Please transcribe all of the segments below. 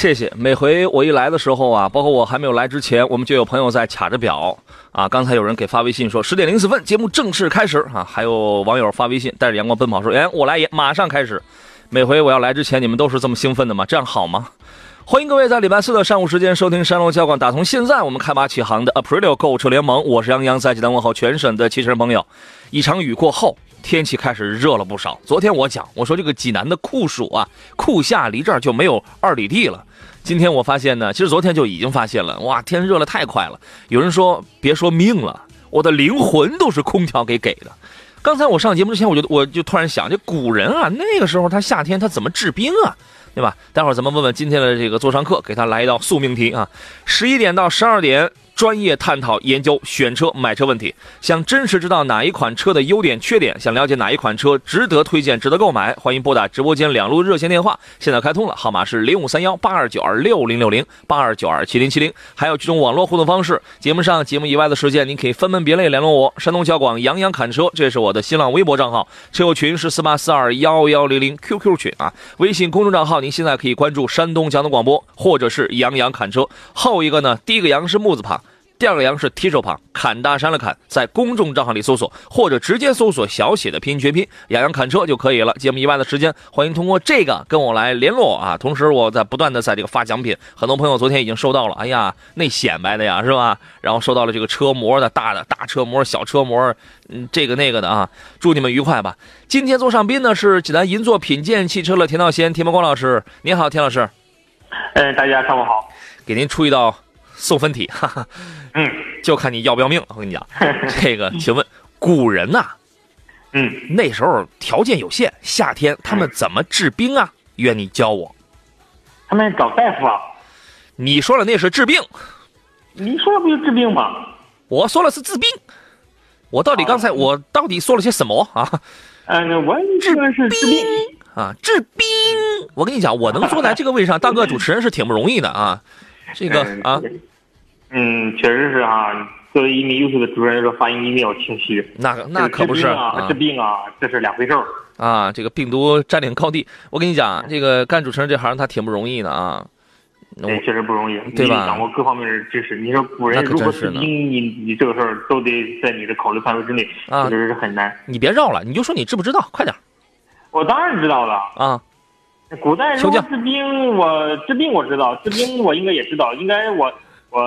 谢谢。每回我一来的时候啊，包括我还没有来之前，我们就有朋友在卡着表啊。刚才有人给发微信说十点零四分节目正式开始啊，还有网友发微信带着阳光奔跑说，哎，我来也马上开始。每回我要来之前，你们都是这么兴奋的吗？这样好吗？欢迎各位在礼拜四的上午时间收听山东交广打通现在我们开马启航的 Aprilio 购车联盟，我是杨洋，在济南问候全省的汽车人朋友。一场雨过后，天气开始热了不少。昨天我讲，我说这个济南的酷暑啊，酷夏离这儿就没有二里地了。今天我发现呢，其实昨天就已经发现了，哇，天热了太快了。有人说，别说命了，我的灵魂都是空调给给的。刚才我上节目之前，我就我就突然想，这古人啊，那个时候他夏天他怎么治冰啊，对吧？待会儿咱们问问今天的这个座上客，给他来一道宿命题啊。十一点到十二点。专业探讨研究选车买车问题，想真实知道哪一款车的优点缺点，想了解哪一款车值得推荐、值得购买，欢迎拨打直播间两路热线电话，现在开通了，号码是零五三幺八二九二六零六零八二九二七零七零，还有几种网络互动方式。节目上、节目以外的时间，您可以分门别类联络我。山东交广杨洋侃车，这是我的新浪微博账号，车友群是四八四二幺幺零零 QQ 群啊。微信公众账号，您现在可以关注山东交通广播，或者是杨洋侃车。后一个呢，第一个杨是木字旁。第二个羊是提手旁，砍大山的砍，在公众账号里搜索，或者直接搜索小写的拼音全拼“杨洋砍车”就可以了。节目以外的时间，欢迎通过这个跟我来联络啊。同时，我在不断的在这个发奖品，很多朋友昨天已经收到了。哎呀，那显摆的呀，是吧？然后收到了这个车模的大的大车模、小车模，嗯，这个那个的啊。祝你们愉快吧。今天做上宾呢是济南银座品鉴汽车的田道贤、田伯光老师。您好，田老师。嗯，大家上午好。给您出一道。送分题，哈哈，嗯，就看你要不要命。我跟你讲，这个，请问古人呐，嗯，那时候条件有限，夏天他们怎么治冰啊？愿你教我。他们找大夫啊。你说了那是治病，你说的不就治病吗？我说了是治病。我到底刚才我到底说了些什么啊？嗯，我治是治病啊，治病。我跟你讲，我能坐在这个位置上 当个主持人是挺不容易的啊。这个啊，嗯，确实是哈。作为一名优秀的主持人，说发音一定要清晰。那那可不是啊，治病啊，这是两回事儿啊。这个病毒占领高地，我跟你讲，这个干主持人这行他挺不容易的啊。对，确实不容易，对吧？掌握各方面的知识。你说古人如何治病，你你这个事儿都得在你的考虑范围之内，确实是很难。你别绕了，你就说你知不知道，快点。我当然知道了啊。古代如何治病？我治病我知道，治病我应该也知道。应该我我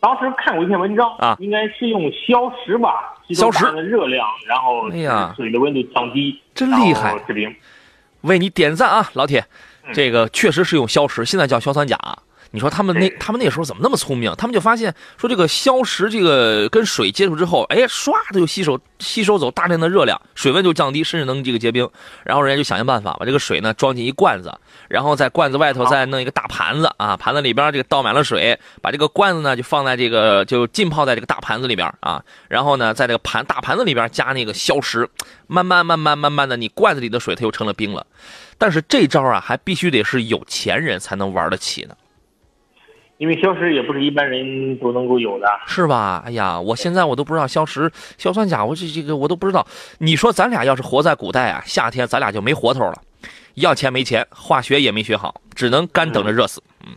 当时看过一篇文章啊，应该是用硝石吧，硝石。的热量，然后哎呀，水的温度降低，真厉害。为你点赞啊，老铁，这个确实是用硝石，现在叫硝酸钾。你说他们那他们那时候怎么那么聪明？他们就发现说这个硝石，这个跟水接触之后，哎，唰的就吸收吸收走大量的热量，水温就降低，甚至能这个结冰。然后人家就想尽办法把这个水呢装进一罐子，然后在罐子外头再弄一个大盘子啊，盘子里边这个倒满了水，把这个罐子呢就放在这个就浸泡在这个大盘子里边啊，然后呢在这个盘大盘子里边加那个硝石，慢慢慢慢慢慢的，你罐子里的水它又成了冰了。但是这招啊，还必须得是有钱人才能玩得起呢。因为消食也不是一般人都能够有的，是吧？哎呀，我现在我都不知道消食、硝酸钾，我这这个我都不知道。你说咱俩要是活在古代啊，夏天咱俩就没活头了，要钱没钱，化学也没学好，只能干等着热死。嗯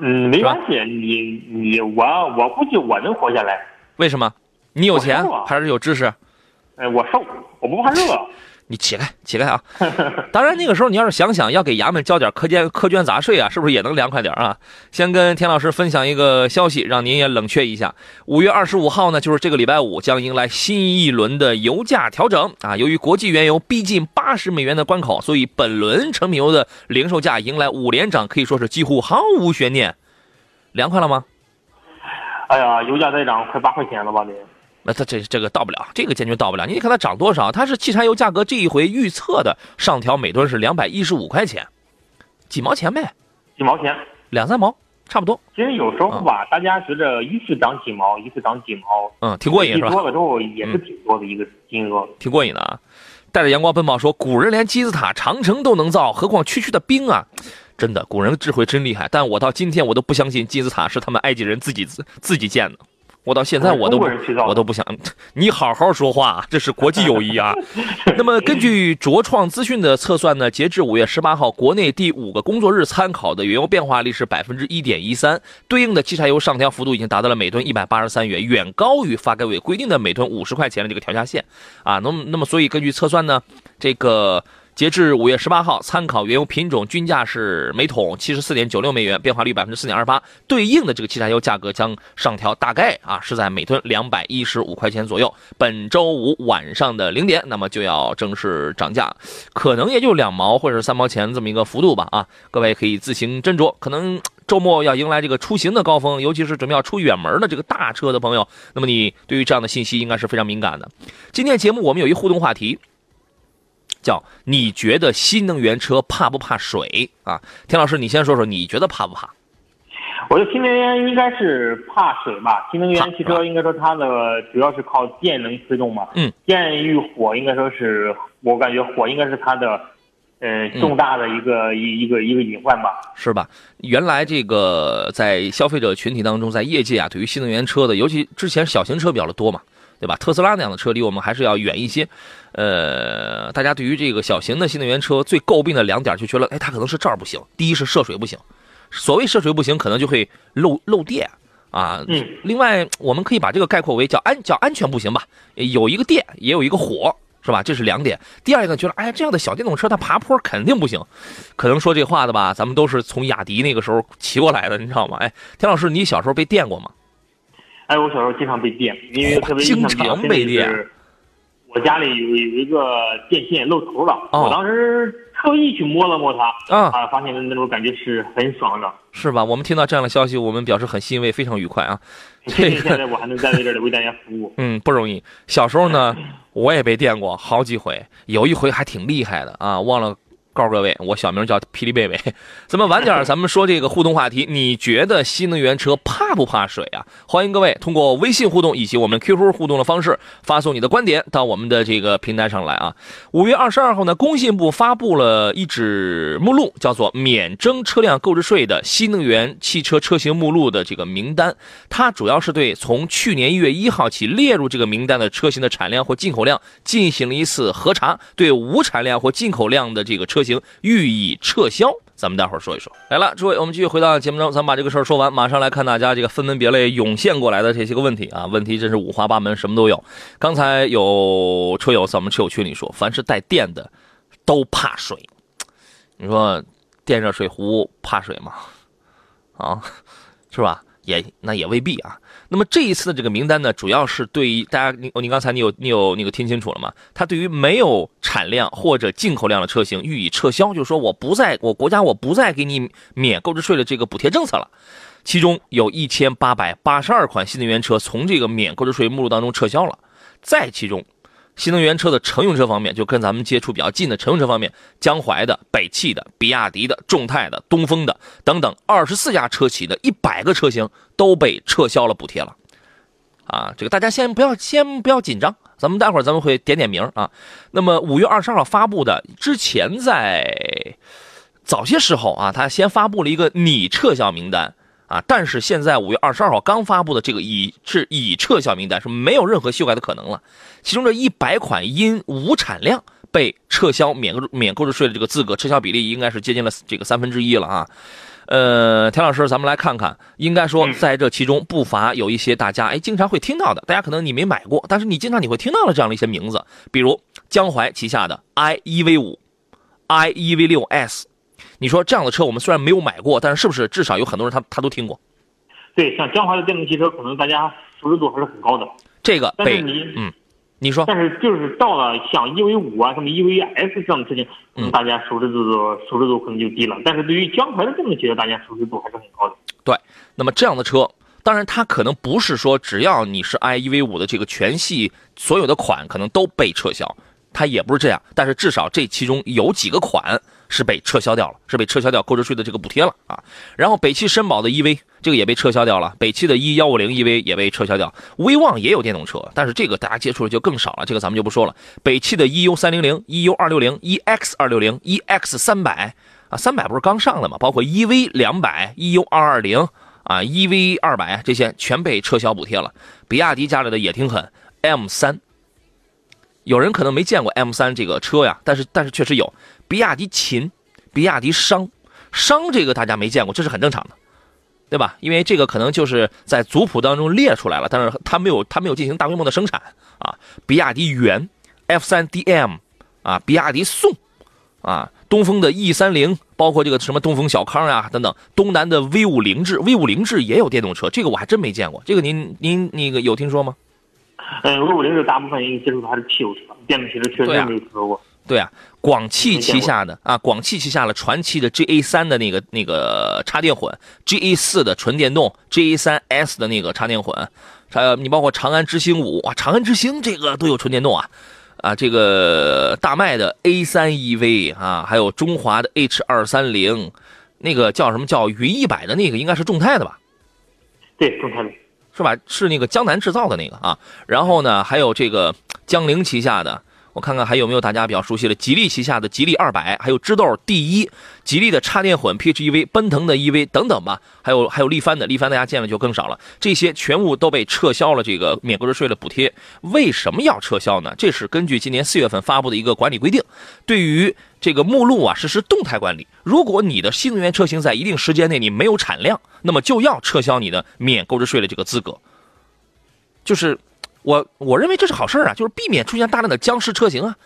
嗯，没关系，你你我我估计我能活下来。为什么？你有钱还是有知识？哎，我瘦，我不怕热。你起来，起来啊！当然，那个时候你要是想想要给衙门交点苛捐苛捐杂税啊，是不是也能凉快点啊？先跟田老师分享一个消息，让您也冷却一下。五月二十五号呢，就是这个礼拜五，将迎来新一轮的油价调整啊。由于国际原油逼近八十美元的关口，所以本轮成品油的零售价迎来五连涨，可以说是几乎毫无悬念。凉快了吗？哎呀，油价再涨快八块钱了吧？得。那它这这个到不了，这个坚决到不了。你看它涨多少？它是汽柴油价格这一回预测的上调每吨是两百一十五块钱，几毛钱呗，几毛钱，两三毛差不多。其实有时候吧，大家觉得一次涨几毛，一次涨几毛，嗯，挺过瘾是吧？多了之后也是挺多的一个金额，挺过瘾的啊。带着阳光奔跑说，古人连金字塔、长城都能造，何况区区的冰啊？真的，古人的智慧真厉害。但我到今天我都不相信金字塔是他们埃及人自己自自己建的。我到现在我都我都不想，你好好说话，这是国际友谊啊。那么根据卓创资讯的测算呢，截至五月十八号，国内第五个工作日参考的原油变化率是百分之一点一三，对应的汽柴油上调幅度已经达到了每吨一百八十三元，远高于发改委规定的每吨五十块钱的这个调价线啊。那么那么所以根据测算呢，这个。截至五月十八号，参考原油品种均价是每桶七十四点九六美元，变化率百分之四点二八，对应的这个汽柴油价格将上调，大概啊是在每吨两百一十五块钱左右。本周五晚上的零点，那么就要正式涨价，可能也就两毛或者三毛钱这么一个幅度吧啊，各位可以自行斟酌。可能周末要迎来这个出行的高峰，尤其是准备要出远门的这个大车的朋友，那么你对于这样的信息应该是非常敏感的。今天节目我们有一互动话题。叫你觉得新能源车怕不怕水啊？田老师，你先说说，你觉得怕不怕？我觉得新能源应该是怕水吧。新能源汽车应该说它的主要是靠电能驱动嘛。嗯。电与火应该说是我感觉火应该是它的，呃，重大的一个一一个一个隐患吧。是吧？原来这个在消费者群体当中，在业界啊，对于新能源车的，尤其之前小型车比较的多嘛。对吧？特斯拉那样的车离我们还是要远一些。呃，大家对于这个小型的新能源车最诟病的两点，就觉得，哎，它可能是这儿不行。第一是涉水不行，所谓涉水不行，可能就会漏漏电啊。嗯。另外，我们可以把这个概括为叫安叫安全不行吧？有一个电，也有一个火，是吧？这是两点。第二个觉得，哎，这样的小电动车它爬坡肯定不行。可能说这话的吧，咱们都是从雅迪那个时候骑过来的，你知道吗？哎，田老师，你小时候被电过吗？哎，我小时候经常被电，因为特别经常被电。我家里有有一个电线露头了，我当时特意去摸了摸它，啊，发现那种感觉是很爽的，是吧？我们听到这样的消息，我们表示很欣慰，非常愉快啊。这个现在我还能在这里为大家服务，嗯，不容易。小时候呢，我也被电过好几回，有一回还挺厉害的啊，忘了。告诉各位，我小名叫霹雳贝贝。咱们晚点咱们说这个互动话题。你觉得新能源车怕不怕水啊？欢迎各位通过微信互动以及我们 QQ 互动的方式发送你的观点到我们的这个平台上来啊。五月二十二号呢，工信部发布了一纸目录，叫做免征车辆购置税的新能源汽车车型目录的这个名单。它主要是对从去年一月一号起列入这个名单的车型的产量或进口量进行了一次核查，对无产量或进口量的这个车。行予以撤销，咱们待会儿说一说。来了，诸位，我们继续回到节目中，咱们把这个事儿说完，马上来看大家这个分门别类涌现过来的这些个问题啊，问题真是五花八门，什么都有。刚才有车友在我们车友群里说，凡是带电的都怕水，你说电热水壶怕水吗？啊，是吧？也那也未必啊。那么这一次的这个名单呢，主要是对于大家，你你刚才你有你有那个听清楚了吗？它对于没有产量或者进口量的车型予以撤销，就是说我不再我国家我不再给你免购置税的这个补贴政策了。其中有一千八百八十二款新能源车从这个免购置税目录当中撤销了，在其中。新能源车的乘用车方面，就跟咱们接触比较近的乘用车方面，江淮的、北汽的、比亚迪的、众泰的、东风的等等二十四家车企的一百个车型都被撤销了补贴了。啊，这个大家先不要先不要紧张，咱们待会儿咱们会点点名啊。那么五月二十二号发布的，之前在早些时候啊，他先发布了一个拟撤销名单。啊！但是现在五月二十二号刚发布的这个已是已撤销名单是没有任何修改的可能了。其中这一百款因无产量被撤销免购免购置税的这个资格，撤销比例应该是接近了这个三分之一了啊。呃，田老师，咱们来看看，应该说在这其中不乏有一些大家哎经常会听到的，大家可能你没买过，但是你经常你会听到的这样的一些名字，比如江淮旗下的 i e v 五、i e v 六 s。你说这样的车，我们虽然没有买过，但是是不是至少有很多人他他都听过？对，像江淮的电动汽车，可能大家熟知度还是很高的。这个，但是你，嗯，你说，但是就是到了像 EV 五啊，什么 EV S 这样的车型，嗯，大家熟知度熟知度可能就低了。但是对于江淮的电动汽车，大家熟知度还是很高的。对，那么这样的车当然，它可能不是说只要你是 i e v 五的这个全系所有的款可能都被撤销，它也不是这样。但是至少这其中有几个款是被撤销掉了，是被撤销掉购置税的这个补贴了啊。然后北汽绅宝的 EV 这个也被撤销掉了，北汽的 E 幺五零 EV 也被撤销掉。威旺也有电动车，但是这个大家接触的就更少了，这个咱们就不说了。北汽的 EU 三零零、EU 二六零、EX 二六零、EX 三百啊，三百不是刚上的吗？包括 EV 两百、EU 二二零。啊，EV 二百这些全被撤销补贴了。比亚迪家里的也挺狠，M 三。有人可能没见过 M 三这个车呀，但是但是确实有。比亚迪秦、比亚迪商，商这个大家没见过，这是很正常的，对吧？因为这个可能就是在族谱当中列出来了，但是它没有它没有进行大规模的生产啊。比亚迪元、F 三 DM 啊，比亚迪宋啊。东风的 E 三零，包括这个什么东风小康呀等等，东南的 V 五凌志，V 五凌志也有电动车，这个我还真没见过，这个您您那个有听说吗？嗯，V 五凌志大部分人接触的还是汽油车，电动汽车确实没有听说过。对啊，广汽旗下的啊，广汽旗下的传祺的 GA 三的那个那个插电混，GA 四的纯电动，GA 三 S 的那个插电混，还有你包括长安之星五哇，长安之星这个都有纯电动啊。啊，这个大迈的 A 三 EV 啊，还有中华的 H 二三零，那个叫什么叫云一百的那个，应该是众泰的吧？对，众泰的，是吧？是那个江南制造的那个啊。然后呢，还有这个江铃旗下的。我看看还有没有大家比较熟悉的，吉利旗下的吉利二百，还有知豆第一，吉利的插电混 PHEV，奔腾的 EV 等等吧，还有还有力帆的，力帆大家见了就更少了，这些全部都被撤销了这个免购置税的补贴。为什么要撤销呢？这是根据今年四月份发布的一个管理规定，对于这个目录啊实施动态管理。如果你的新能源车型在一定时间内你没有产量，那么就要撤销你的免购置税的这个资格，就是。我我认为这是好事啊，就是避免出现大量的僵尸车型啊。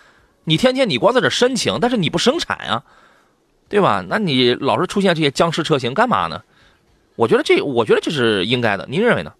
你天天你光在这申请，但是你不生产啊，对吧？那你老是出现这些僵尸车型干嘛呢？我觉得这，我觉得这是应该的。您认为呢？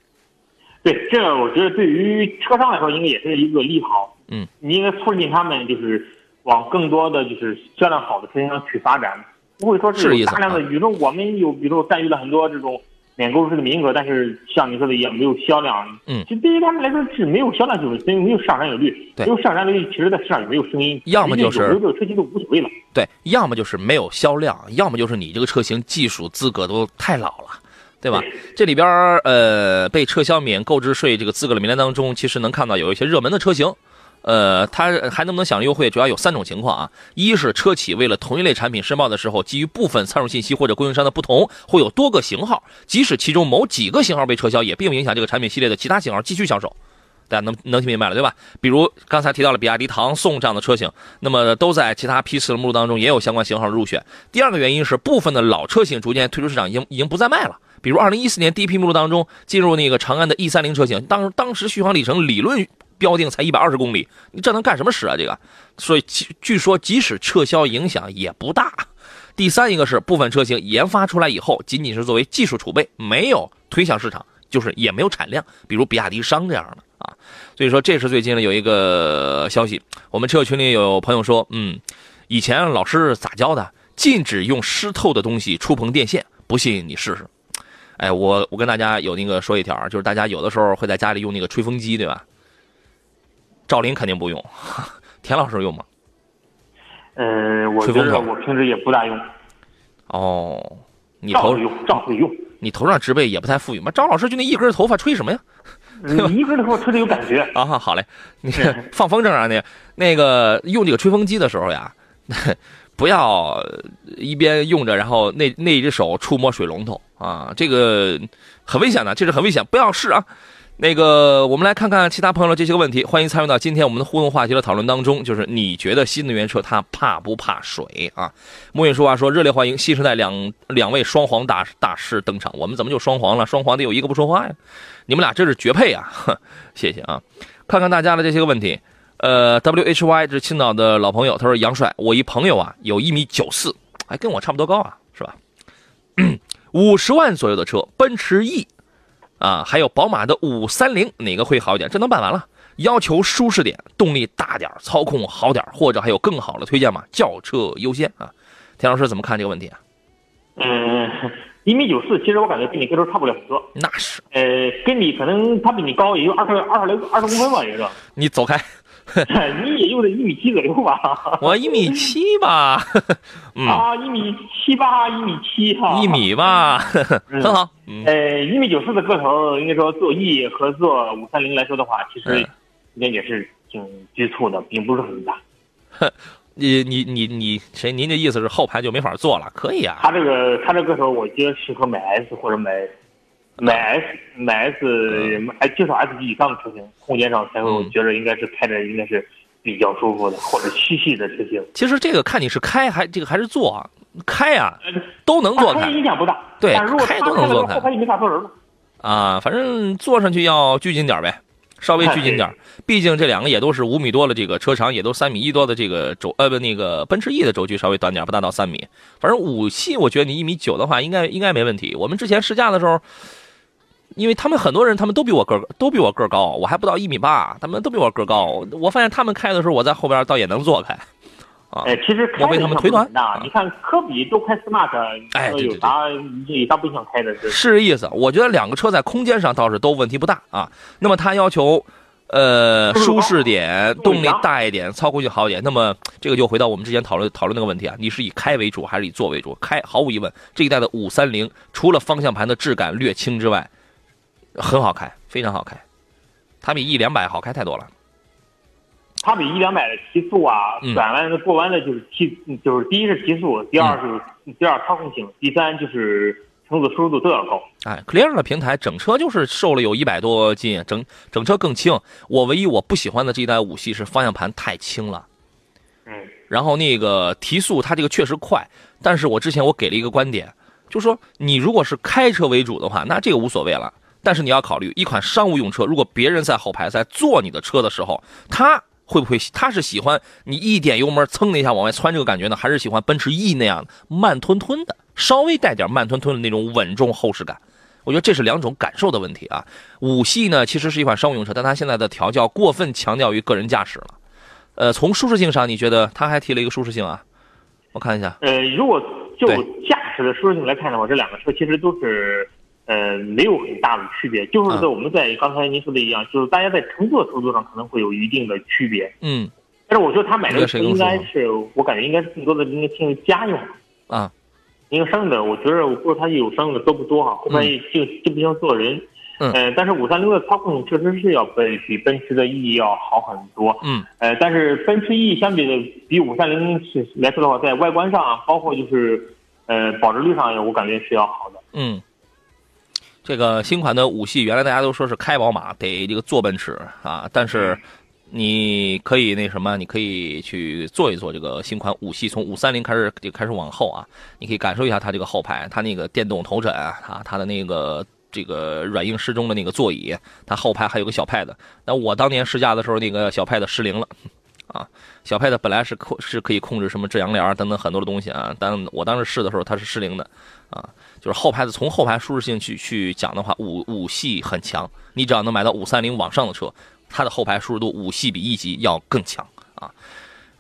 对，这我觉得对于车商来说，应该也是一个利好。嗯，你应该促进他们就是往更多的就是销量好的车型上去发展，不会说是大量的。比如说我们有，比如说占据了很多这种。免购置税的名额，但是像你说的一样，没有销量。嗯，其实对于他们来说是没有销量，就是因为没有上占有率。对，没有上占有率，其实在市场也没有声音。要么就是有这个车型都无所谓了。对，要么就是没有销量，要么就是你这个车型技术资格都太老了，对吧？这里边呃被撤销免购置税这个资格的名单当中，其实能看到有一些热门的车型。呃，它还能不能享受优惠？主要有三种情况啊。一是车企为了同一类产品申报的时候，基于部分参数信息或者供应商的不同，会有多个型号，即使其中某几个型号被撤销，也并不影响这个产品系列的其他型号继续销售。大家能能听明白了对吧？比如刚才提到了比亚迪唐宋这样的车型，那么都在其他批次的目录当中也有相关型号入选。第二个原因是部分的老车型逐渐退出市场，已经已经不再卖了。比如二零一四年第一批目录当中进入那个长安的 E 三零车型，当当时续航里程理论。标定才一百二十公里，你这能干什么使啊？这个，所以据说即使撤销影响也不大。第三一个是部分车型研发出来以后，仅仅是作为技术储备，没有推向市场，就是也没有产量。比如比亚迪商这样的啊，所以说这是最近呢有一个消息，我们车友群里有朋友说，嗯，以前老师咋教的？禁止用湿透的东西触碰电线，不信你试试。哎，我我跟大家有那个说一条，就是大家有的时候会在家里用那个吹风机，对吧？赵林肯定不用，田老师用吗？嗯，我觉得我平时也不大用。哦，你头用，照会用。你头上植被也不太富裕吗？张老师就那一根头发吹什么呀？你一根头发吹的有感觉啊！好嘞，你 放风筝啊，那那个用这个吹风机的时候呀，不要一边用着，然后那那一只手触摸水龙头啊，这个很危险的，这是很危险，不要试啊。那个，我们来看看其他朋友的这些个问题。欢迎参与到今天我们的互动话题的讨论当中。就是你觉得新能源车它怕不怕水啊？木云说话说热烈欢迎新时代两两位双黄大大师登场。我们怎么就双黄了？双黄得有一个不说话呀？你们俩这是绝配啊！谢谢啊！看看大家的这些个问题。呃，W H Y 这是青岛的老朋友，他说杨帅，我一朋友啊有一米九四，还跟我差不多高啊，是吧？五十万左右的车，奔驰 E。啊，还有宝马的五三零，哪个会好一点？这能办完了。要求舒适点，动力大点，操控好点，或者还有更好的推荐吗？轿车优先啊。田老师怎么看这个问题啊？嗯，一米九四，其实我感觉跟你个头差不了很多。那是。呃，跟你可能他比你高也就二十二十来二十公分吧，也是。你走开。你也就得一米七左右吧？我一米七吧。啊，一米七八，一米七哈。一米吧，很好。呃，一米九四的个头，应该说做 E 和做五三零来说的话，其实应该也是挺局促的，并不是很大。你你你你谁？您的意思是后排就没法坐了？可以啊。他这个他这个头，我觉得适合买 S 或者买买 S 买 S 还至少 S 级以上的车型，空间上才会我觉得应该是开着应该是比较舒服的，或者七系的车型。其实这个看你是开还这个还是坐，开啊都能坐开，影响不大。对，开都能坐开。后排就没法坐人了。啊，反正坐上去要拘谨点呗。稍微拘谨点毕竟这两个也都是五米多的这个车长，也都三米一多的这个轴，呃不，那个奔驰 E 的轴距稍微短点不达到三米。反正五系，我觉得你一米九的话，应该应该没问题。我们之前试驾的时候，因为他们很多人他们都比我个都比我个高，我还不到一米八，他们都比我个高。我发现他们开的时候，我在后边倒也能坐开。哎，其实我为他们推断呐，你看科比都开 smart，哎，有啥有啥不想开的？是意思，我觉得两个车在空间上倒是都问题不大啊。那么他要求，呃，舒适点，动力大一点，操控性好一点。那么这个就回到我们之前讨论讨论那个问题啊，你是以开为主还是以坐为主？开毫无疑问，这一代的五三零除了方向盘的质感略轻之外，很好开，非常好开，它比 E 两百好开太多了。它比一两百的提速啊，转弯的过弯的就是提，就是第一是提速，第二是第二操控性，第三就是乘坐舒适度都要高。哎，Clear 的平台整车就是瘦了有一百多斤，整整车更轻。我唯一我不喜欢的这一代五系是方向盘太轻了。嗯。然后那个提速，它这个确实快，但是我之前我给了一个观点，就是说你如果是开车为主的话，那这个无所谓了。但是你要考虑一款商务用车，如果别人在后排在坐你的车的时候，他。会不会他是喜欢你一点油门蹭的一下往外窜这个感觉呢，还是喜欢奔驰 E 那样的慢吞吞的，稍微带点慢吞吞的那种稳重厚实感？我觉得这是两种感受的问题啊。五系呢其实是一款商务用车，但它现在的调教过分强调于个人驾驶了。呃，从舒适性上，你觉得它还提了一个舒适性啊？我看一下。呃，如果就驾驶的舒适性来看的话，这两个车其实都是。呃，没有很大的区别，就是在我们在刚才您说的一样，就是大家在乘坐程度上可能会有一定的区别。嗯，但是我觉得他买的车应该是，我感觉应该是更多的应该进行家用。啊，因为商用的，我觉得我不知道他有商用的多不多哈，后面就就不像坐人。嗯。呃，但是五三零的操控确实是要比比奔驰的 E 要好很多。嗯。呃，但是奔驰 E 相比的比五三零是来说的话，在外观上，包括就是呃保值率上，我感觉是要好的。嗯。这个新款的五系，原来大家都说是开宝马得这个坐奔驰啊，但是你可以那什么，你可以去坐一坐这个新款五系，从五三零开始就开始往后啊，你可以感受一下它这个后排，它那个电动头枕啊，它的那个这个软硬适中的那个座椅，它后排还有个小 pad。那我当年试驾的时候，那个小 pad 失灵了啊，小 pad 本来是控是可以控制什么遮阳帘等等很多的东西啊，但我当时试的时候它是失灵的啊。就是后排的，从后排舒适性去去讲的话，五五系很强。你只要能买到五三零往上的车，它的后排舒适度五系比一级要更强。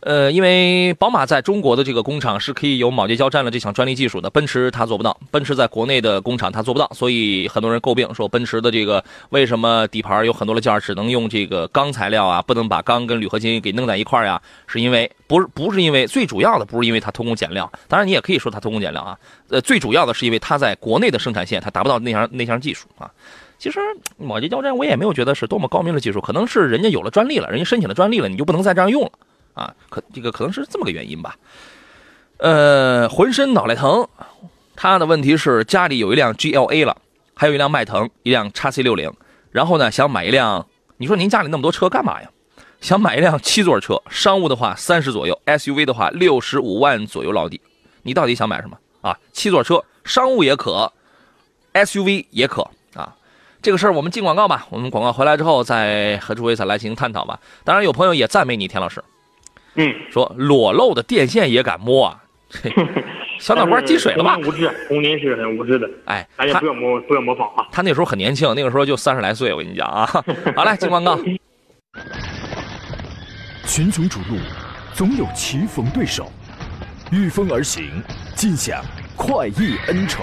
呃，因为宝马在中国的这个工厂是可以有铆接胶粘的这项专利技术的，奔驰它做不到。奔驰在国内的工厂它做不到，所以很多人诟病说奔驰的这个为什么底盘有很多的件只能用这个钢材料啊，不能把钢跟铝合金给弄在一块呀？是因为不是不是因为最主要的不是因为它偷工减料，当然你也可以说它偷工减料啊。呃，最主要的是因为它在国内的生产线它达不到那项那项技术啊。其实铆接胶粘我也没有觉得是多么高明的技术，可能是人家有了专利了，人家申请了专利了，你就不能再这样用了。啊，可这个可能是这么个原因吧，呃，浑身脑袋疼，他的问题是家里有一辆 GLA 了，还有一辆迈腾，一辆叉 C 六零，然后呢想买一辆，你说您家里那么多车干嘛呀？想买一辆七座车，商务的话三十左右，SUV 的话六十五万左右落地，你到底想买什么啊？七座车，商务也可，SUV 也可啊，这个事儿我们进广告吧，我们广告回来之后再和诸位再来进行探讨吧。当然有朋友也赞美你田老师。嗯，说裸露的电线也敢摸啊？小脑瓜进水了吧？无知，童年是很无知的。哎，大家不要模不要模仿啊！他那时候很年轻，那个时候就三十来岁。我跟你讲啊，好嘞，金光哥。群雄逐鹿，总有棋逢对手，御风而行，尽享快意恩仇。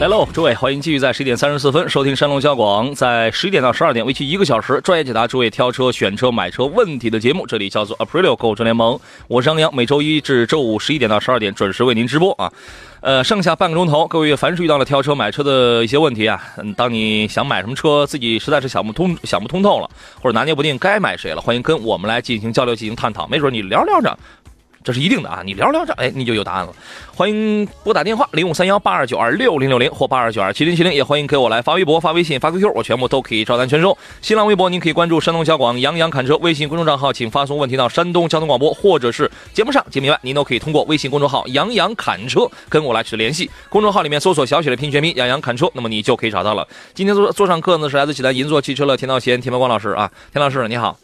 来喽，诸位，欢迎继续在十一点三十四分收听山东交广，在十一点到十二点为期一个小时专业解答诸位挑车、选车、买车问题的节目。这里叫做 Aprilio 购车联盟，我是张洋，每周一至周五十一点到十二点准时为您直播啊。呃，剩下半个钟头，各位凡是遇到了挑车、买车的一些问题啊，嗯，当你想买什么车，自己实在是想不通、想不通透了，或者拿捏不定该买谁了，欢迎跟我们来进行交流、进行探讨，没准你聊聊着。这是一定的啊！你聊聊着，哎，你就有答案了。欢迎拨打电话零五三幺八二九二六零六零或八二九二七零七零，也欢迎给我来发微博、发微信、发 QQ，我全部都可以照单全收。新浪微博您可以关注山东交广杨洋侃车，微信公众账号请发送问题到山东交通广播，或者是节目上节目以外，您都可以通过微信公众号杨洋侃车跟我来取得联系。公众号里面搜索小写的拼全拼杨洋侃车，那么你就可以找到了。今天坐坐上课呢是来自济南银座汽车的田道贤田茂光老师啊，田老师你好。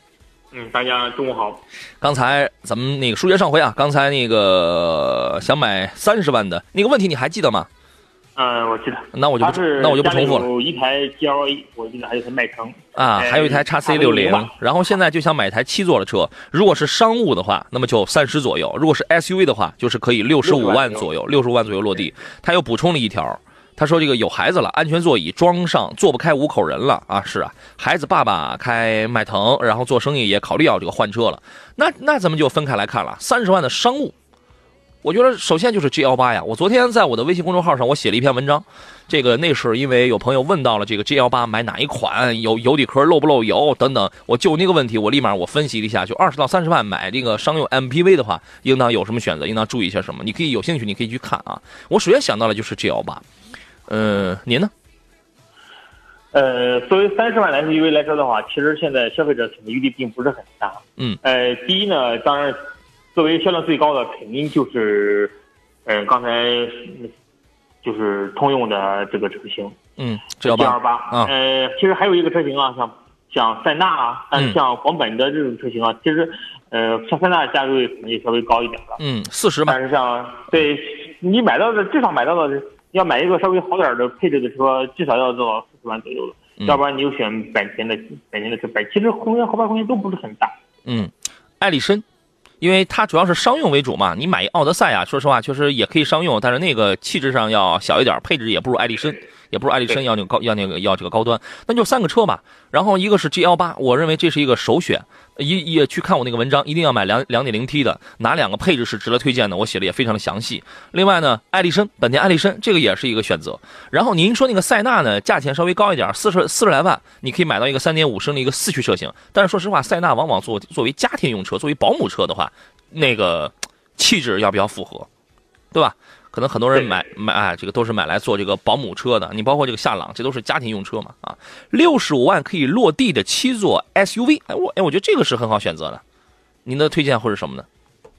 嗯，大家中午好。刚才咱们那个书接上回啊，刚才那个想买三十万的那个问题，你还记得吗？嗯，我记得。那我就不那我就不重复了。有一台 G L A，我记得还有台迈腾啊，还有一台叉 C 六零。然后现在就想买一台七座的车，如果是商务的话，那么就三十左右；如果是 S U V 的话，就是可以六十五万左右，六十五万左右落地。他又补充了一条。他说：“这个有孩子了，安全座椅装上，坐不开五口人了啊！是啊，孩子爸爸开迈腾，然后做生意也考虑要这个换车了。那那咱们就分开来看了。三十万的商务，我觉得首先就是 G L 八呀。我昨天在我的微信公众号上，我写了一篇文章。这个那是因为有朋友问到了这个 G L 八买哪一款，有油底壳漏不漏油等等。我就那个问题，我立马我分析了一下，就二十到三十万买这个商用 M P V 的话，应当有什么选择，应当注意些什么？你可以有兴趣，你可以去看啊。我首先想到的就是 G L 八。”呃，您呢？呃，作为三十万的 SUV 来说的话，其实现在消费者选择余地并不是很大。嗯。呃，第一呢，当然，作为销量最高的，肯定就是，呃，刚才就是通用的这个车型。嗯，G L 八。啊。呃，其实还有一个车型啊，像像塞纳啊，但像广本的这种车型啊，其实，呃，像塞纳价位可能也稍微高一点了。嗯，四十吧。但是像对，你买到的至少买到的。要买一个稍微好点的配置的车，至少要到四十万左右了，要不然你就选本田的本田的车，本其实空间后排空间都不是很大。嗯，艾力绅，因为它主要是商用为主嘛，你买奥德赛啊，说实话确实也可以商用，但是那个气质上要小一点，配置也不如艾力绅。也不是艾力绅要那个高要那个要这个高端，那就三个车吧。然后一个是 G L 八，我认为这是一个首选。一也去看我那个文章，一定要买两两点零 T 的，哪两个配置是值得推荐的？我写的也非常的详细。另外呢，艾力绅本田艾力绅这个也是一个选择。然后您说那个塞纳呢，价钱稍微高一点，四十四十来万，你可以买到一个三点五升的一个四驱车型。但是说实话，塞纳往往作作为家庭用车，作为保姆车的话，那个气质要比较符合，对吧？可能很多人买买啊，这个都是买来做这个保姆车的。你包括这个夏朗，这都是家庭用车嘛啊。六十五万可以落地的七座 SUV，哎我哎我觉得这个是很好选择的。您的推荐会是什么呢？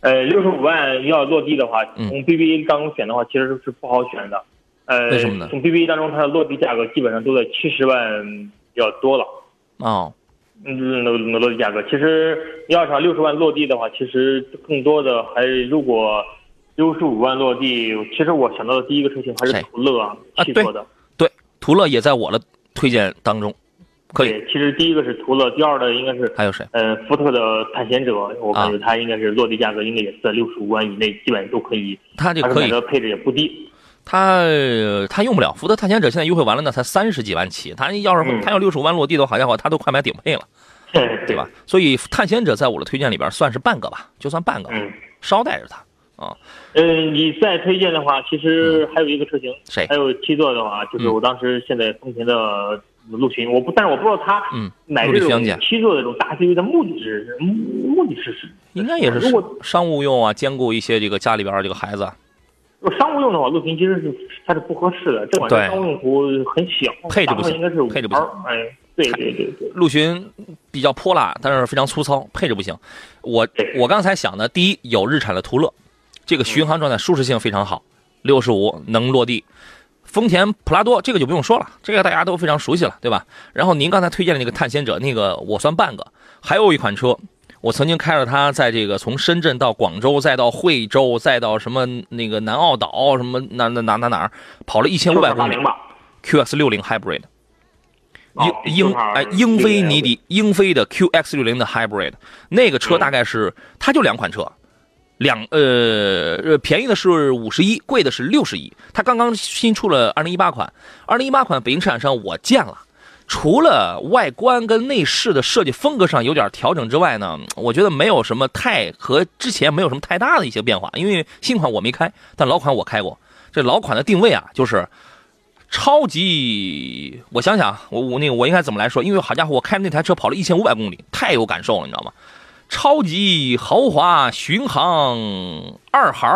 呃，六十五万要落地的话，从 BBA 当中选的话，其实是不好选的。呃，为什么呢？从 BBA 当中，它的落地价格基本上都在七十万比较多了。哦，嗯，那那落地价格，其实要想六十万落地的话，其实更多的还如果。六十五万落地，其实我想到的第一个车型还是途乐啊，汽车的。对，途乐也在我的推荐当中。可以。其实第一个是途乐，第二的应该是还有谁？呃，福特的探险者，我感觉它应该是落地价格应该也是在六十五万以内，基本都可以。它就可以。配置也不低。它它用不了福特探险者，现在优惠完了呢，才三十几万起。它要是它要六十五万落地的话，好家伙，它都快买顶配了，对吧？所以探险者在我的推荐里边算是半个吧，就算半个，捎带着它。啊，嗯，你再推荐的话，其实还有一个车型，谁？还有七座的话，就是我当时现在丰田的陆巡，我不，但是我不知道他买这种七座的这种大 SUV 的目的是目的是什么？应该也是如果商务用啊，兼顾一些这个家里边这个孩子。如果商务用的话，陆巡其实是它是不合适的，这款商务用途很小，配置不行，应该是配置不行。哎，对对对对，陆巡比较泼辣，但是非常粗糙，配置不行。我我刚才想的，第一有日产的途乐。这个巡航状态舒适性非常好，六十五能落地。丰田普拉多这个就不用说了，这个大家都非常熟悉了，对吧？然后您刚才推荐的那个探险者，那个我算半个。还有一款车，我曾经开着它，在这个从深圳到广州，再到惠州，再到什么那个南澳岛，什么哪哪哪哪哪儿，跑了一千五百公里。QX 六零 Hybrid，英英哎英菲尼迪英菲的 QX 六零的 Hybrid，那个车大概是它就两款车。两呃呃，便宜的是五十一，贵的是六十一。它刚刚新出了二零一八款，二零一八款北京车展上我见了，除了外观跟内饰的设计风格上有点调整之外呢，我觉得没有什么太和之前没有什么太大的一些变化。因为新款我没开，但老款我开过。这老款的定位啊，就是超级，我想想，我我那个我应该怎么来说？因为好家伙，我开那台车跑了一千五百公里，太有感受了，你知道吗？超级豪华巡航二孩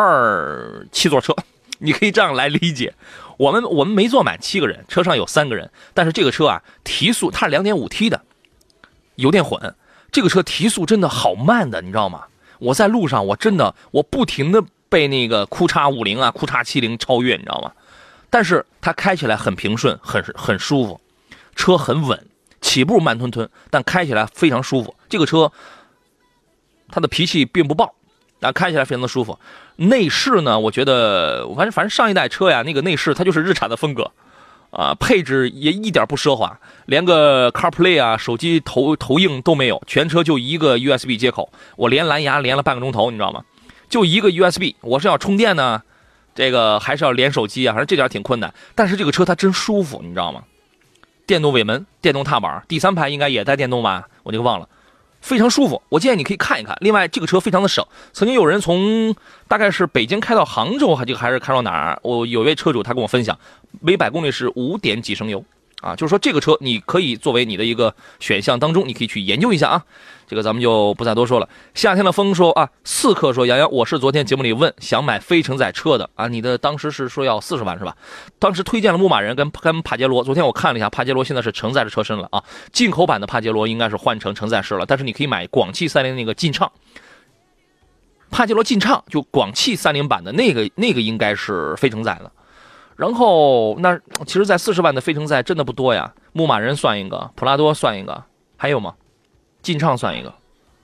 七座车，你可以这样来理解。我们我们没坐满七个人，车上有三个人，但是这个车啊，提速它是两点五 T 的油电混，这个车提速真的好慢的，你知道吗？我在路上我真的我不停的被那个酷叉五零啊、酷叉七零超越，你知道吗？但是它开起来很平顺，很很舒服，车很稳，起步慢吞吞，但开起来非常舒服。这个车。它的脾气并不暴，啊，开起来非常的舒服。内饰呢，我觉得，反正反正上一代车呀，那个内饰它就是日产的风格，啊，配置也一点不奢华，连个 CarPlay 啊，手机投投影都没有，全车就一个 USB 接口，我连蓝牙连了半个钟头，你知道吗？就一个 USB，我是要充电呢，这个还是要连手机啊？反正这点挺困难。但是这个车它真舒服，你知道吗？电动尾门，电动踏板，第三排应该也带电动吧？我这个忘了。非常舒服，我建议你可以看一看。另外，这个车非常的省。曾经有人从大概是北京开到杭州，还就还是开到哪儿？我有位车主他跟我分享，每百公里是五点几升油。啊，就是说这个车你可以作为你的一个选项当中，你可以去研究一下啊。这个咱们就不再多说了。夏天的风说啊，刺客说杨洋，我是昨天节目里问想买非承载车的啊，你的当时是说要四十万是吧？当时推荐了牧马人跟跟帕杰罗。昨天我看了一下，帕杰罗现在是承载着车身了啊，进口版的帕杰罗应该是换成承载式了。但是你可以买广汽三菱那个劲畅，帕杰罗劲畅就广汽三菱版的那个那个应该是非承载的。然后那其实，在四十万的非承载真的不多呀。牧马人算一个，普拉多算一个，还有吗？劲畅算一个。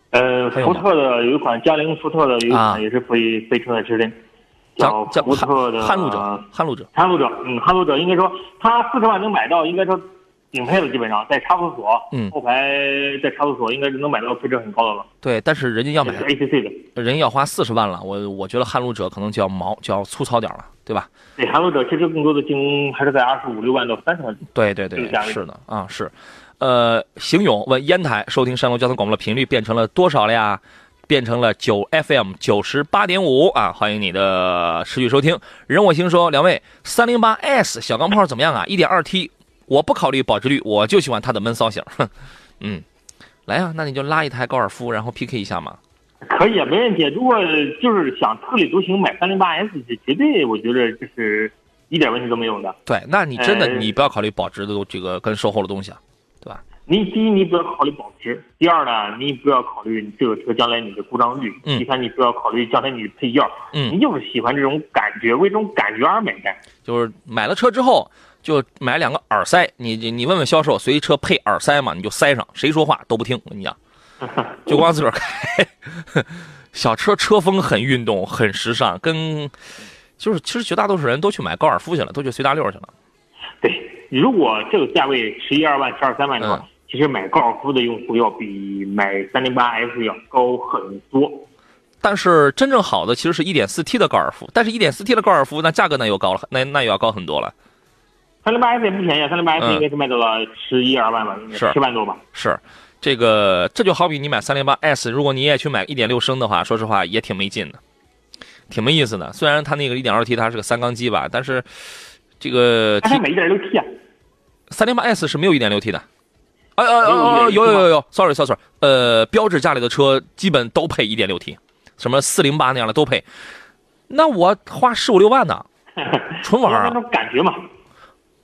呃，福特的有一款嘉陵福特的有一款也是飞飞车的车身，叫福特的撼路者。撼路者。撼路者，嗯，撼路者应该说，它四十万能买到，应该说顶配了，基本上在差速锁，嗯，后排在差速锁应该是能买到配置很高的了。对，但是人家要买 ACC 的，人要花四十万了，我我觉得撼路者可能就要毛就要粗糙点了。对吧？对，撼路者其实更多的进攻还是在二十五六万到三十万。对对对，是的啊，是。呃，邢勇问烟台收听山东交通广播的频率变成了多少了呀？变成了九 FM 九十八点五啊！欢迎你的持续收听。任我行说，两位三零八 S 小钢炮怎么样啊？一点二 T，我不考虑保值率，我就喜欢它的闷骚型。嗯，来啊，那你就拉一台高尔夫，然后 PK 一下嘛。可以啊，没问题。如果就是想特立独行买三零八 S，绝对我觉得就是一点问题都没有的。对，那你真的你不要考虑保值的这个跟售后的东西啊，对吧？你第一你不要考虑保值，第二呢你不要考虑这个车将来你的故障率，第三你不要考虑将来你的配件，嗯，你就是喜欢这种感觉，为这种感觉而买单。就是买了车之后就买两个耳塞，你你问问销售随车配耳塞嘛，你就塞上，谁说话都不听。我跟你讲。就光自个儿开，小车车风很运动，很时尚，跟就是其实绝大多数人都去买高尔夫去了，都去随大溜去了。对，如果这个价位十一二万、十二三万的话，其实买高尔夫的用户要比买三零八 S 要高很多。但是真正好的其实是一点四 T 的高尔夫，但是一点四 T 的高尔夫那价格那又高了，那那又要高很多了。三零八 S 也不便宜，三零八 S 应该是卖到了十一二万吧，是十万多吧？是。这个这就好比你买三零八 S，如果你也去买一点六升的话，说实话也挺没劲的，挺没意思的。虽然它那个一点二 T 它是个三缸机吧，但是这个它买一点六 T 啊，三零八 S 是没有一点六 T 的。哎哎哎有有有有，sorry sorry 呃，标致家里的车基本都配一点六 T，什么四零八那样的都配。那我花十五六万呢，纯玩啊？那种感觉嘛。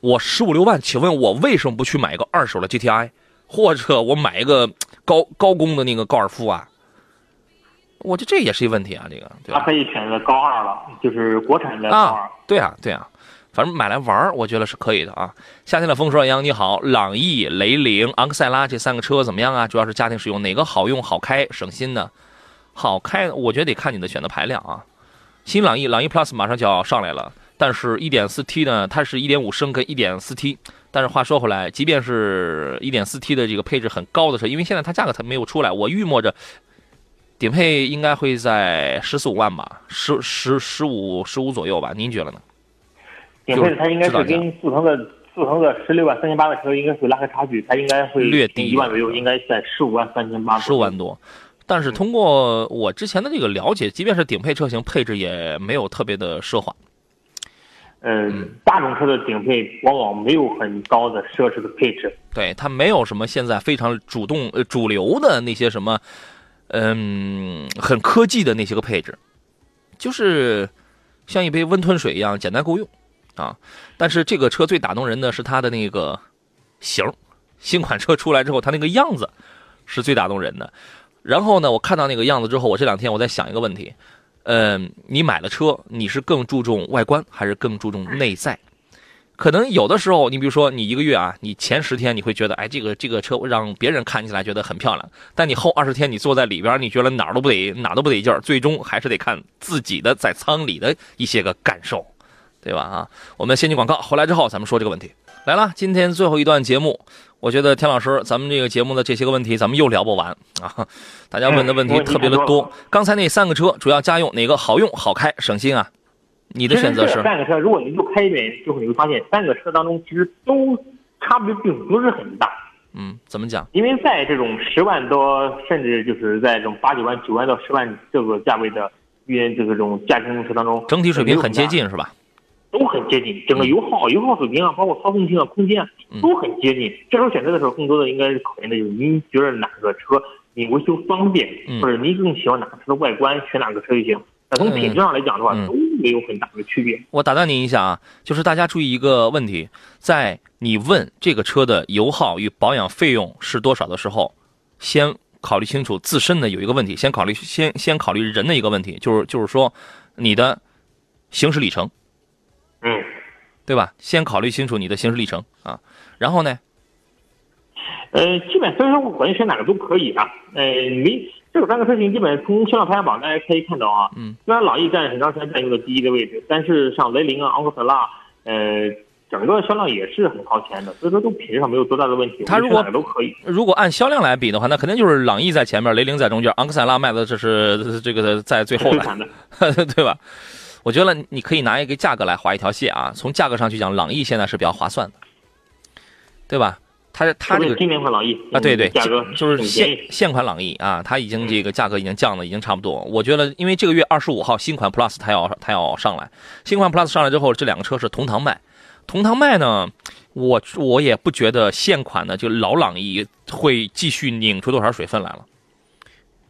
我十五六万，请问我为什么不去买一个二手的 GTI？或者我买一个高高功的那个高尔夫啊，我觉得这也是一问题啊，这个。他可以选择高二了，就是国产的高二。对啊，对啊，反正买来玩我觉得是可以的啊。夏天的风说：“杨你好，朗逸、雷凌、昂克赛拉这三个车怎么样啊？主要是家庭使用，哪个好用、好开、省心呢？好开，我觉得得看你的选择排量啊。新朗逸，朗逸 Plus 马上就要上来了，但是 1.4T 呢，它是一点五升跟 1.4T。但是话说回来，即便是一点四 T 的这个配置很高的车，因为现在它价格它没有出来，我预摸着顶配应该会在十四五万吧，十十十五十五左右吧？您觉得呢？顶配它应该是跟速腾的速腾的十六万三千八的车应该会拉开差距，它应该会略低一万左右，应该在十五万三千八。十五万多，但是通过我之前的这个了解，即便是顶配车型，配置也没有特别的奢华。嗯，大众车的顶配往往没有很高的奢侈的配置，对它没有什么现在非常主动呃主流的那些什么，嗯，很科技的那些个配置，就是像一杯温吞水一样简单够用。啊，但是这个车最打动人的是它的那个型新款车出来之后，它那个样子是最打动人的。然后呢，我看到那个样子之后，我这两天我在想一个问题，嗯，你买了车，你是更注重外观还是更注重内在？可能有的时候，你比如说你一个月啊，你前十天你会觉得，哎，这个这个车让别人看起来觉得很漂亮，但你后二十天你坐在里边，你觉得哪儿都不得哪都不得劲儿，最终还是得看自己的在舱里的一些个感受。对吧？啊，我们先进广告，回来之后咱们说这个问题。来了，今天最后一段节目，我觉得田老师，咱们这个节目的这些个问题，咱们又聊不完啊！大家问的问题特别的多。刚才那三个车主要家用，哪个好用、好开、省心啊？你的选择是？三个车，如果你就开一遍之后，你会发现三个车当中其实都差别并不是很大。嗯，怎么讲？因为在这种十万多，甚至就是在这种八九万、九万到十万这个价位的运这个种家庭用车当中，整体水平很接近，是吧？都很接近，整个油耗、油耗水平啊，包括操控性啊、空间啊，都很接近。这时候选择的时候，更多的应该是考验的就是您觉得哪个车你维修方便，或者您更喜欢哪个车的外观，选哪个车就行。那从品质上来讲的话，都没有很大的区别。我打断您一下啊，就是大家注意一个问题，在你问这个车的油耗与保养费用是多少的时候，先考虑清楚自身的有一个问题，先考虑先先考虑人的一个问题，就是就是说你的行驶里程。嗯，对吧？先考虑清楚你的行驶里程啊，然后呢？呃，基本所以说，我感觉选哪个都可以啊。呃，没这三个车型，基本从销量排行榜大家可以看到啊。嗯。虽然朗逸占很长时间占用了第一的位置，但是像雷凌啊、昂克赛拉，呃，整个销量也是很靠前的，所以说都品质上没有多大的问题。它如果都可以，如果按销量来比的话，那肯定就是朗逸在前面，雷凌在中间，昂克赛拉卖的这是这个在最后的，对吧？我觉得你可以拿一个价格来划一条线啊，从价格上去讲，朗逸现在是比较划算的，对吧？它它这个今年款朗逸啊，对对，价格就是现现款朗逸啊，它已经这个价格已经降的已经差不多。我觉得，因为这个月二十五号新款 Plus 它要它要上来，新款 Plus 上来之后，这两个车是同堂卖，同堂卖呢，我我也不觉得现款的就老朗逸会继续拧出多少水分来了。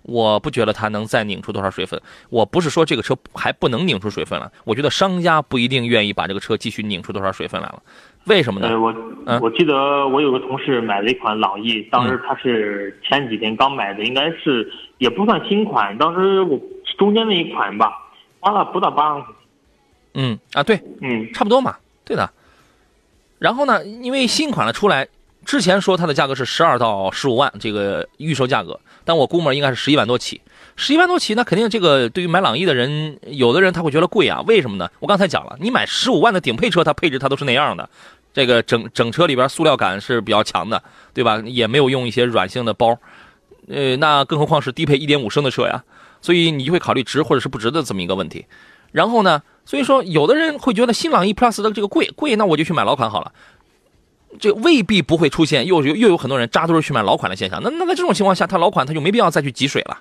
我不觉得它能再拧出多少水分。我不是说这个车还不能拧出水分来，我觉得商家不一定愿意把这个车继续拧出多少水分来了。为什么呢？我我记得我有个同事买了一款朗逸，当时他是前几天刚买的，应该是也不算新款，当时我中间那一款吧，花了不到八万块钱。嗯啊，对，嗯，差不多嘛，对的。然后呢，因为新款的出来。之前说它的价格是十二到十五万，这个预售价格，但我估摸应该是十一万多起。十一万多起，那肯定这个对于买朗逸的人，有的人他会觉得贵啊？为什么呢？我刚才讲了，你买十五万的顶配车，它配置它都是那样的，这个整整车里边塑料感是比较强的，对吧？也没有用一些软性的包，呃，那更何况是低配一点五升的车呀，所以你就会考虑值或者是不值的这么一个问题。然后呢，所以说有的人会觉得新朗逸 Plus 的这个贵贵，那我就去买老款好了。这未必不会出现，又有又有很多人扎堆去买老款的现象。那那在这种情况下，他老款他就没必要再去挤水了，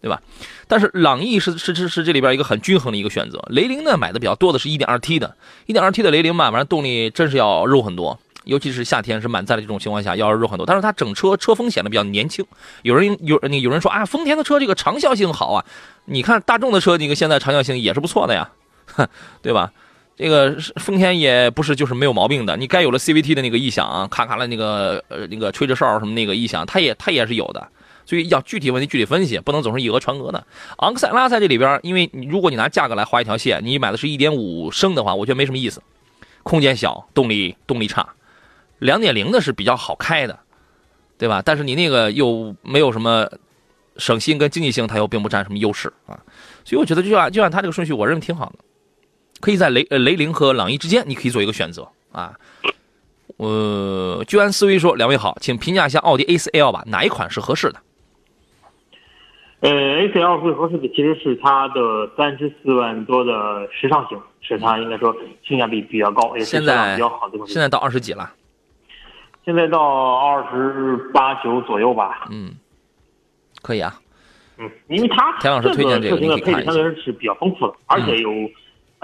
对吧？但是朗逸是是是是这里边一个很均衡的一个选择。雷凌呢买的比较多的是一点二 T 的，一点二 T 的雷凌嘛，反正动力真是要肉很多，尤其是夏天是满载的这种情况下要肉很多。但是它整车车风显得比较年轻。有人有你有人说啊，丰田的车这个长效性好啊，你看大众的车那个现在长效性也是不错的呀，对吧？这个丰田也不是就是没有毛病的，你该有了 CVT 的那个异响，咔咔的那个呃那个吹着哨什么那个异响，它也它也是有的，所以要具体问题具体分析，不能总是以讹传讹的。昂克赛拉在这里边，因为如果你拿价格来画一条线，你买的是一点五升的话，我觉得没什么意思。空间小，动力动力差。两点零的是比较好开的，对吧？但是你那个又没有什么省心跟经济性，它又并不占什么优势啊。所以我觉得就按就按它这个顺序，我认为挺好的，可以在雷呃雷凌和朗逸之间，你可以做一个选择啊。呃，居安思危说，两位好，请评价一下奥迪 A4L 吧，哪一款是合适的？呃，A4L 最合适的其实是它的三十四万多的时尚型，是它应该说性价比比较高，也是现在比较好的。现在到二十几了。现在到二十八九左右吧。嗯，可以啊。嗯，因为它田老师推荐这个，的配置相对来说是比较丰富的，而且有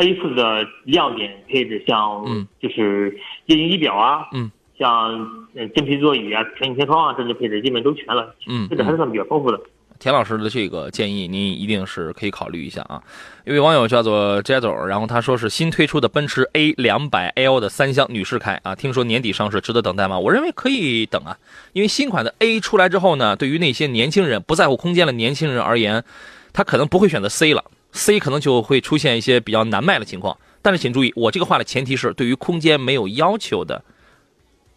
A 四的亮点配置，像就是液晶仪表啊，嗯，像真皮座椅啊、全景天窗啊这些配置基本都全了。嗯，配置还是算比较丰富的。田老师的这个建议，您一定是可以考虑一下啊。一位网友叫做 Jado，然后他说是新推出的奔驰 A 两百 L 的三厢女士开啊，听说年底上市，值得等待吗？我认为可以等啊，因为新款的 A 出来之后呢，对于那些年轻人不在乎空间的年轻人而言，他可能不会选择 C 了，C 可能就会出现一些比较难卖的情况。但是请注意，我这个话的前提是对于空间没有要求的。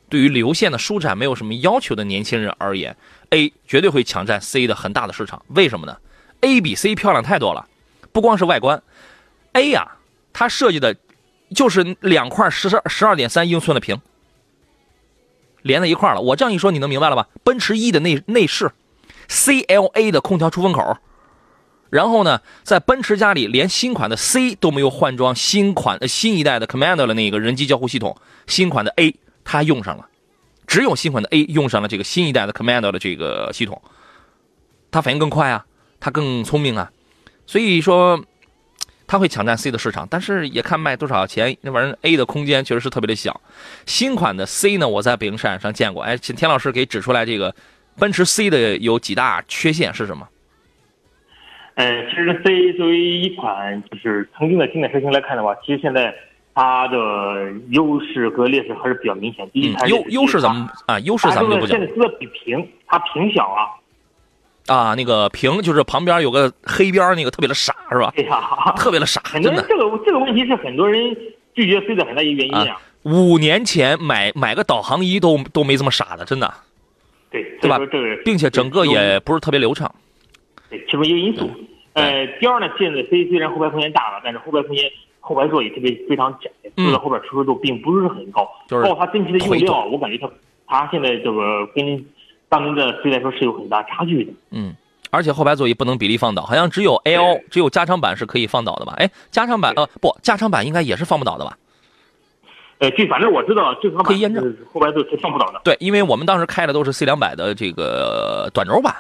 对于流线的舒展没有什么要求的年轻人而言，A 绝对会抢占 C 的很大的市场。为什么呢？A 比 C 漂亮太多了，不光是外观，A 呀，它设计的，就是两块十二十二点三英寸的屏，连在一块了。我这样一说，你能明白了吧？奔驰 E 的内内饰，CLA 的空调出风口，然后呢，在奔驰家里连新款的 C 都没有换装新款的新一代的 Commander 的那个人机交互系统，新款的 A。它用上了，只有新款的 A 用上了这个新一代的 Commander 的这个系统，它反应更快啊，它更聪明啊，所以说它会抢占 C 的市场，但是也看卖多少钱。那玩意儿 A 的空间确实是特别的小。新款的 C 呢，我在北京车展上见过，哎，请田老师给指出来这个奔驰 C 的有几大缺陷是什么？呃，其实 C 作为一款就是曾经的经典车型来看的话，其实现在。它的优势和劣势还是比较明显。第一，优优势咱们啊，优势咱们就不讲。现在说比屏，它屏小啊。啊，那个屏就是旁边有个黑边那个特别的傻，是吧？对呀，特别的傻。很多人这个这个问题是很多人拒绝 C 的很大一个原因啊。五年前买买个导航仪都都没这么傻的，真的。对，对吧？并且整个也不是特别流畅。对，其中一个因素。呃，第二呢，现在 C 虽然后排空间大了，但是后排空间。后排座椅特别非常窄，坐在后边舒适度并不是很高。就是包括它真皮的用料，我感觉它它现在这个跟当年的 C 来说是有很大差距的。嗯，而且后排座椅不能比例放倒，好像只有 L 只有加长版是可以放倒的吧？哎，加长版呃不，加长版应该也是放不倒的吧？呃，这反正我知道正常版可以验证后排座椅是放不倒的。对，因为我们当时开的都是 C 两百的这个短轴版，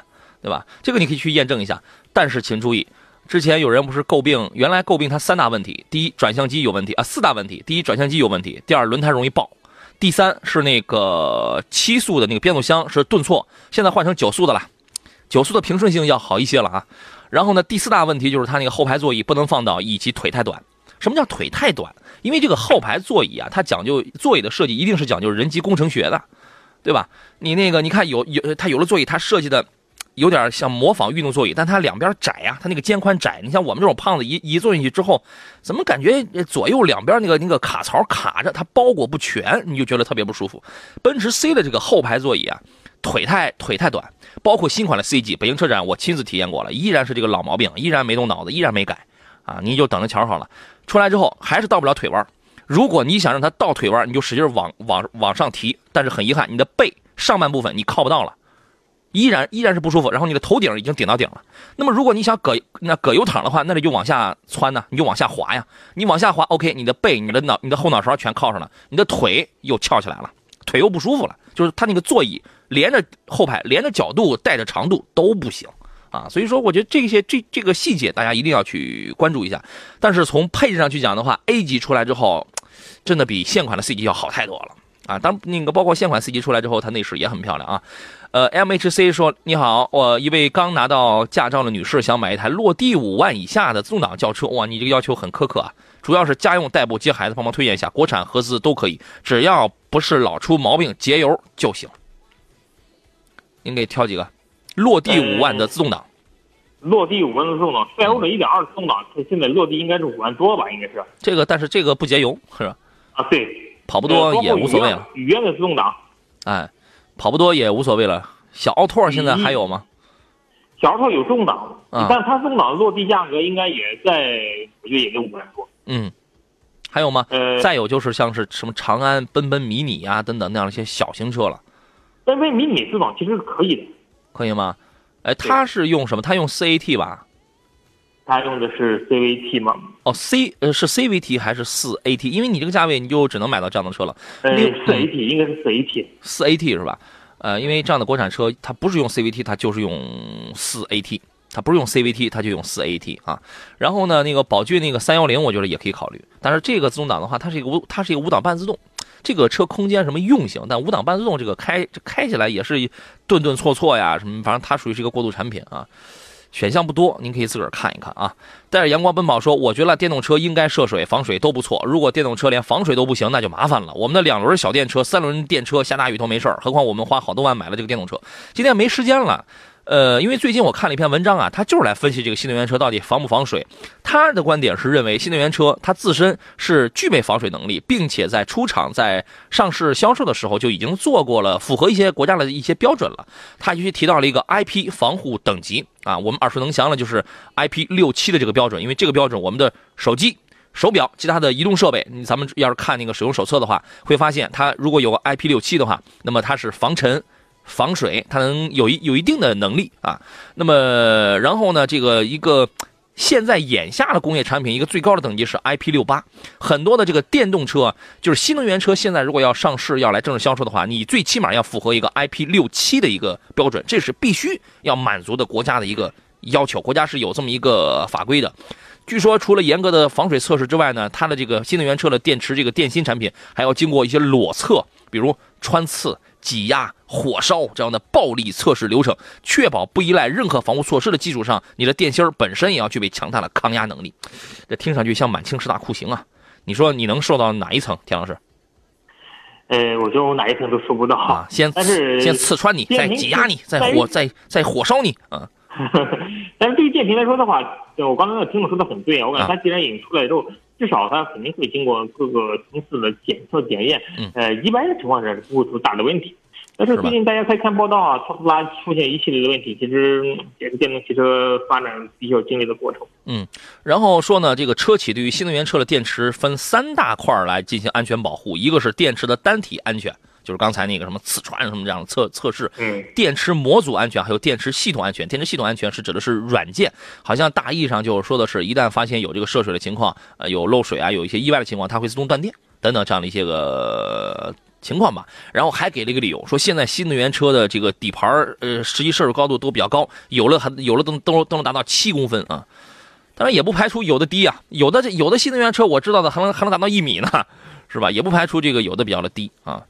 对吧？这个你可以去验证一下。但是请注意。之前有人不是诟病，原来诟病它三大问题：第一，转向机有问题啊；四大问题：第一，转向机有问题；第二，轮胎容易爆；第三是那个七速的那个变速箱是顿挫，现在换成九速的了，九速的平顺性要好一些了啊。然后呢，第四大问题就是它那个后排座椅不能放倒，以及腿太短。什么叫腿太短？因为这个后排座椅啊，它讲究座椅的设计一定是讲究人机工程学的，对吧？你那个你看有有它有了座椅，它设计的。有点像模仿运动座椅，但它两边窄呀，它那个肩宽窄。你像我们这种胖子，一一坐进去之后，怎么感觉左右两边那个那个卡槽卡着，它包裹不全，你就觉得特别不舒服。奔驰 C 的这个后排座椅啊，腿太腿太短，包括新款的 C 级，北京车展我亲自体验过了，依然是这个老毛病，依然没动脑子，依然没改啊！你就等着瞧好了，出来之后还是到不了腿弯。如果你想让它到腿弯，你就使劲往往往上提，但是很遗憾，你的背上半部分你靠不到了。依然依然是不舒服，然后你的头顶已经顶到顶了。那么如果你想搁那搁油躺的话，那你就往下窜呢，你就往下滑呀。你往下滑，OK，你的背、你的脑、你的后脑勺全靠上了，你的腿又翘起来了，腿又不舒服了。就是它那个座椅连着后排、连着角度、带着长度都不行啊。所以说，我觉得这些这这个细节大家一定要去关注一下。但是从配置上去讲的话，A 级出来之后，真的比现款的 C 级要好太多了啊。当那个包括现款 C 级出来之后，它内饰也很漂亮啊。呃，MHC 说你好，我一位刚拿到驾照的女士想买一台落地五万以下的自动挡轿车。哇，你这个要求很苛刻啊！主要是家用代步、接孩子，帮忙推荐一下，国产、合资都可以，只要不是老出毛病、节油就行。您给挑几个？落地五万的自动挡。落地五万的自动挡，赛欧的一点二自动挡，现在落地应该是五万多吧？应该是。这个，但是这个不节油是吧？啊，对，跑不多也无所谓了。语言的自动挡，哎，跑不多也无所谓了。小奥拓现在还有吗？小奥拓有自动挡，但它自动挡的落地价格应该也在，我觉得也就五万多。嗯，还有吗？呃，再有就是像是什么长安、奔奔、迷你啊等等那样一些小型车了。奔奔、迷你自动挡其实是可以的，可以吗？哎，它是用什么？它用 CAT 吧？它用的是 CVT 吗？哦，C 呃是 CVT 还是四 AT？因为你这个价位，你就只能买到这样的车了。呃，四 AT 应该是四 AT，四 AT 是吧？呃，因为这样的国产车，它不是用 CVT，它就是用四 AT，它不是用 CVT，它就用四 AT 啊。然后呢，那个宝骏那个三幺零，我觉得也可以考虑。但是这个自动挡的话，它是一个无，它是一个五档半自动，这个车空间什么用性，但五档半自动这个开开起来也是顿顿挫挫呀，什么，反正它属于是一个过渡产品啊。选项不多，您可以自个儿看一看啊。带着阳光奔跑说：“我觉得电动车应该涉水、防水都不错。如果电动车连防水都不行，那就麻烦了。我们的两轮小电车、三轮电车下大雨都没事儿，何况我们花好多万买了这个电动车。今天没时间了。”呃，因为最近我看了一篇文章啊，他就是来分析这个新能源车到底防不防水。他的观点是认为新能源车它自身是具备防水能力，并且在出厂在上市销售的时候就已经做过了符合一些国家的一些标准了。他尤其提到了一个 IP 防护等级啊，我们耳熟能详的就是 IP 六七的这个标准，因为这个标准我们的手机、手表、其他的移动设备，咱们要是看那个使用手册的话，会发现它如果有个 IP 六七的话，那么它是防尘。防水，它能有一有一定的能力啊。那么，然后呢，这个一个现在眼下的工业产品，一个最高的等级是 IP 六八。很多的这个电动车，就是新能源车，现在如果要上市要来正式销售的话，你最起码要符合一个 IP 六七的一个标准，这是必须要满足的国家的一个要求。国家是有这么一个法规的。据说，除了严格的防水测试之外呢，它的这个新能源车的电池这个电芯产品还要经过一些裸测，比如穿刺。挤压、火烧这样的暴力测试流程，确保不依赖任何防护措施的基础上，你的电芯本身也要具备强大的抗压能力。这听上去像满清十大酷刑啊！你说你能受到哪一层，田老师？呃，我觉得我哪一层都受不到啊！先先刺穿你，再挤压你，再火，再再火烧你啊！但是对于电瓶来说的话，我刚才那听众说的很对啊，我感觉它既然引出来之后。至少它肯定会经过各个层次的检测检验，呃，一般的情况下是不会出大的问题。但是最近大家可以看报道啊，特斯拉出现一系列的问题，其实也是电动汽车发展必须要经历的过程。嗯，然后说呢，这个车企对于新能源车的电池分三大块来进行安全保护，一个是电池的单体安全。就是刚才那个什么刺穿什么这样的测测试，嗯，电池模组安全，还有电池系统安全。电池系统安全是指的是软件，好像大意上就是说的是，一旦发现有这个涉水的情况，呃，有漏水啊，有一些意外的情况，它会自动断电等等这样的一些个情况吧。然后还给了一个理由，说现在新能源车的这个底盘呃，实际涉水高度都比较高，有了还有了都都都能达到七公分啊。当然也不排除有的低啊，有的这有的新能源车我知道的还能还能达到一米呢，是吧？也不排除这个有的比较的低啊。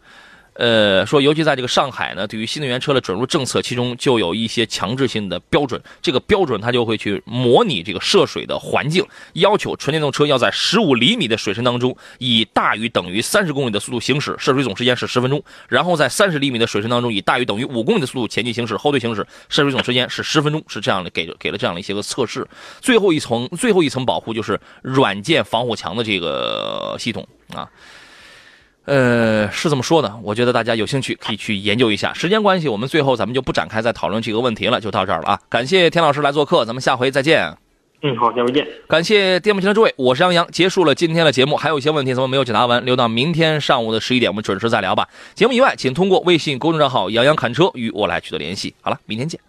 呃，说尤其在这个上海呢，对于新能源车的准入政策，其中就有一些强制性的标准。这个标准它就会去模拟这个涉水的环境，要求纯电动车要在十五厘米的水深当中，以大于等于三十公里的速度行驶，涉水总时间是十分钟；然后在三十厘米的水深当中，以大于等于五公里的速度前进行驶，后退行驶，涉水总时间是十分钟。是这样的，给给了这样的一些个测试。最后一层，最后一层保护就是软件防火墙的这个系统啊。呃，是这么说的，我觉得大家有兴趣可以去研究一下。时间关系，我们最后咱们就不展开再讨论这个问题了，就到这儿了啊！感谢田老师来做客，咱们下回再见。嗯，好，下回见。感谢电幕前的诸位，我是杨洋。结束了今天的节目，还有一些问题咱们没有解答完，留到明天上午的十一点，我们准时再聊吧。节目以外，请通过微信公众账号“杨洋侃车”与我来取得联系。好了，明天见。